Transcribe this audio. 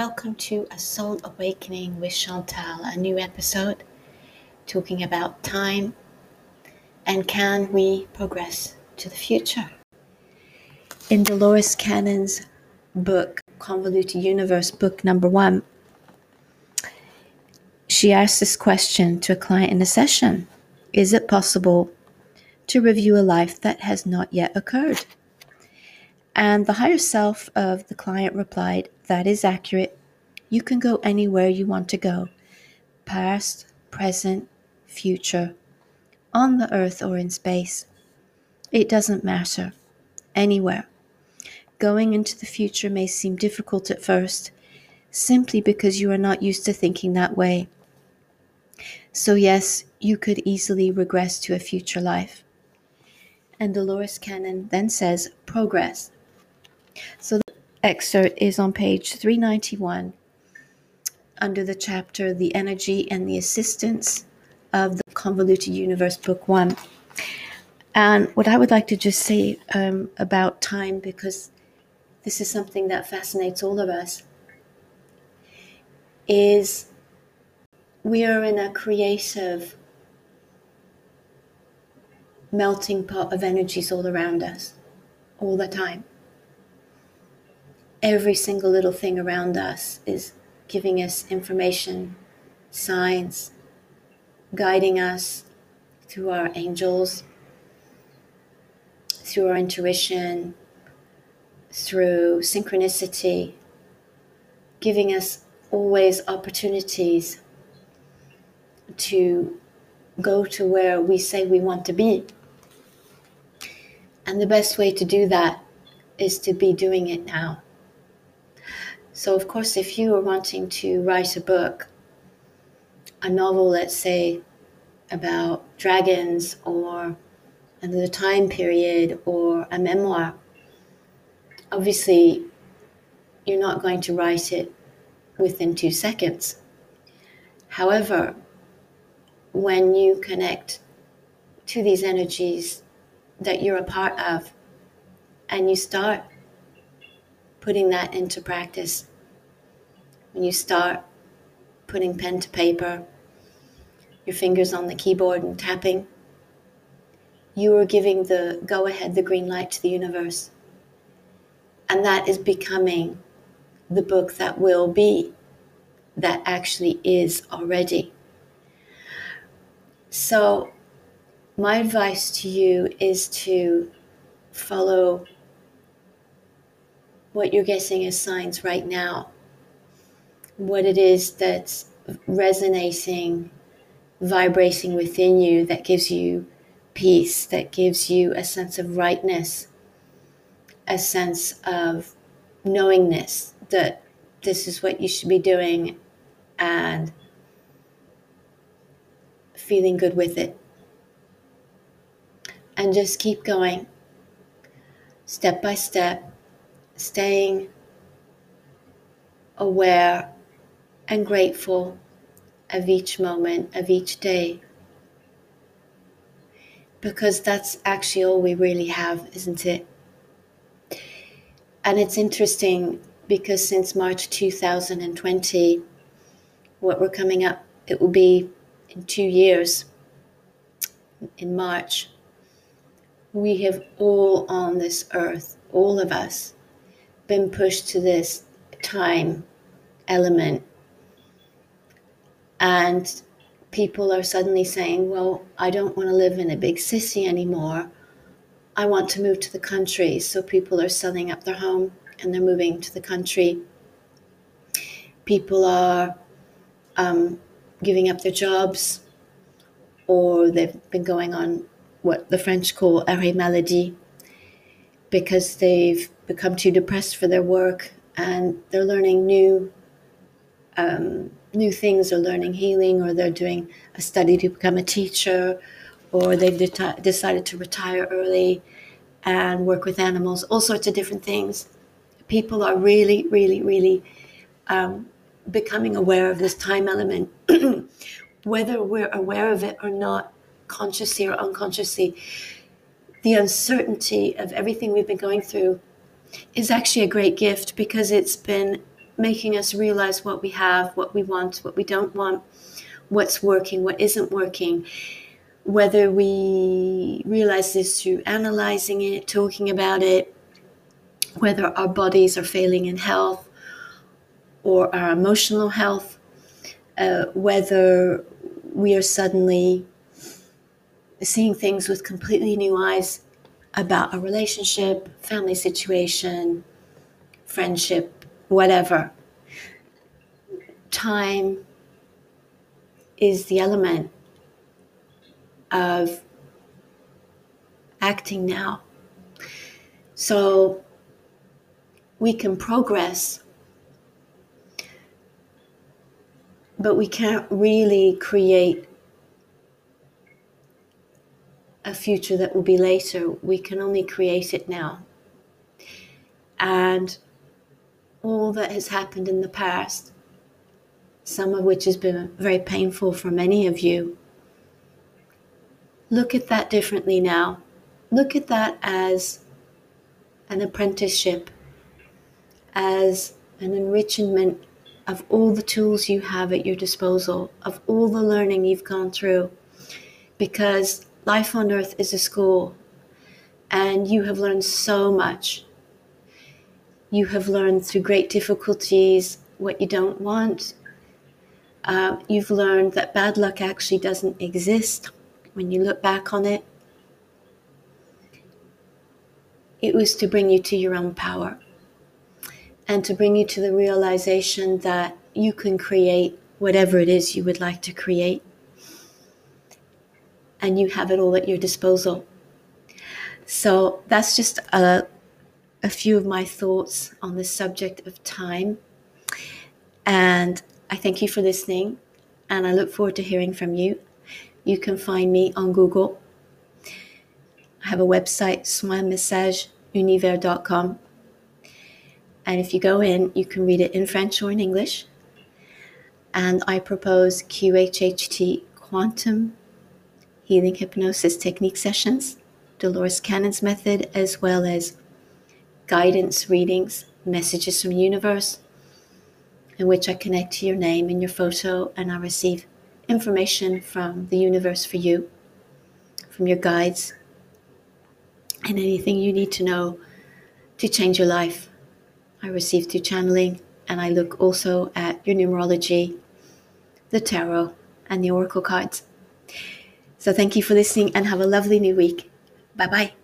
welcome to A Soul Awakening with Chantal, a new episode talking about time and can we progress to the future. In Dolores Cannon's book, Convoluted Universe, book number one, she asked this question to a client in a session Is it possible to review a life that has not yet occurred? And the higher self of the client replied, That is accurate. You can go anywhere you want to go past, present, future, on the earth or in space. It doesn't matter. Anywhere. Going into the future may seem difficult at first, simply because you are not used to thinking that way. So, yes, you could easily regress to a future life. And Dolores Cannon then says, Progress so the excerpt is on page 391 under the chapter The Energy and the Assistance of the Convoluted Universe, Book One. And what I would like to just say um, about time, because this is something that fascinates all of us, is we are in a creative melting pot of energies all around us, all the time every single little thing around us is giving us information, signs, guiding us through our angels, through our intuition, through synchronicity, giving us always opportunities to go to where we say we want to be. And the best way to do that is to be doing it now. So, of course, if you are wanting to write a book, a novel, let's say, about dragons or another time period or a memoir, obviously you're not going to write it within two seconds. However, when you connect to these energies that you're a part of and you start putting that into practice, when you start putting pen to paper, your fingers on the keyboard and tapping, you are giving the go ahead, the green light to the universe. And that is becoming the book that will be, that actually is already. So, my advice to you is to follow what you're guessing as signs right now what it is that's resonating, vibrating within you that gives you peace, that gives you a sense of rightness, a sense of knowingness that this is what you should be doing and feeling good with it. And just keep going step by step, staying aware and grateful of each moment, of each day. Because that's actually all we really have, isn't it? And it's interesting because since March 2020, what we're coming up, it will be in two years, in March, we have all on this earth, all of us, been pushed to this time element and people are suddenly saying, well, I don't want to live in a big city anymore. I want to move to the country. So people are selling up their home and they're moving to the country. People are um, giving up their jobs or they've been going on what the French call arrêt maladie because they've become too depressed for their work and they're learning new um, new things or learning healing or they're doing a study to become a teacher or they've de- decided to retire early and work with animals, all sorts of different things. People are really, really, really um, becoming aware of this time element, whether we're aware of it or not, consciously or unconsciously. The uncertainty of everything we've been going through is actually a great gift because it's been making us realize what we have, what we want, what we don't want, what's working, what isn't working. Whether we realize this through analyzing it, talking about it, whether our bodies are failing in health or our emotional health, uh, whether we are suddenly seeing things with completely new eyes about a relationship, family situation, friendship, whatever. Time is the element of acting now. So we can progress, but we can't really create a future that will be later. We can only create it now. And all that has happened in the past, some of which has been very painful for many of you, look at that differently now. Look at that as an apprenticeship as an enrichment of all the tools you have at your disposal, of all the learning you've gone through. Because life on earth is a school, and you have learned so much. You have learned through great difficulties what you don't want. Uh, you've learned that bad luck actually doesn't exist when you look back on it. It was to bring you to your own power and to bring you to the realization that you can create whatever it is you would like to create. And you have it all at your disposal. So that's just a, a few of my thoughts on the subject of time. And I thank you for listening. And I look forward to hearing from you. You can find me on Google. I have a website, soinmessageunivers.com and if you go in, you can read it in French or in English. And I propose QHHT quantum healing hypnosis technique sessions, Dolores Cannon's method, as well as guidance readings, messages from universe, in which I connect to your name and your photo, and I receive information from the universe for you, from your guides, and anything you need to know to change your life. I receive through channeling, and I look also at your numerology, the tarot, and the oracle cards. So thank you for listening and have a lovely new week. Bye bye.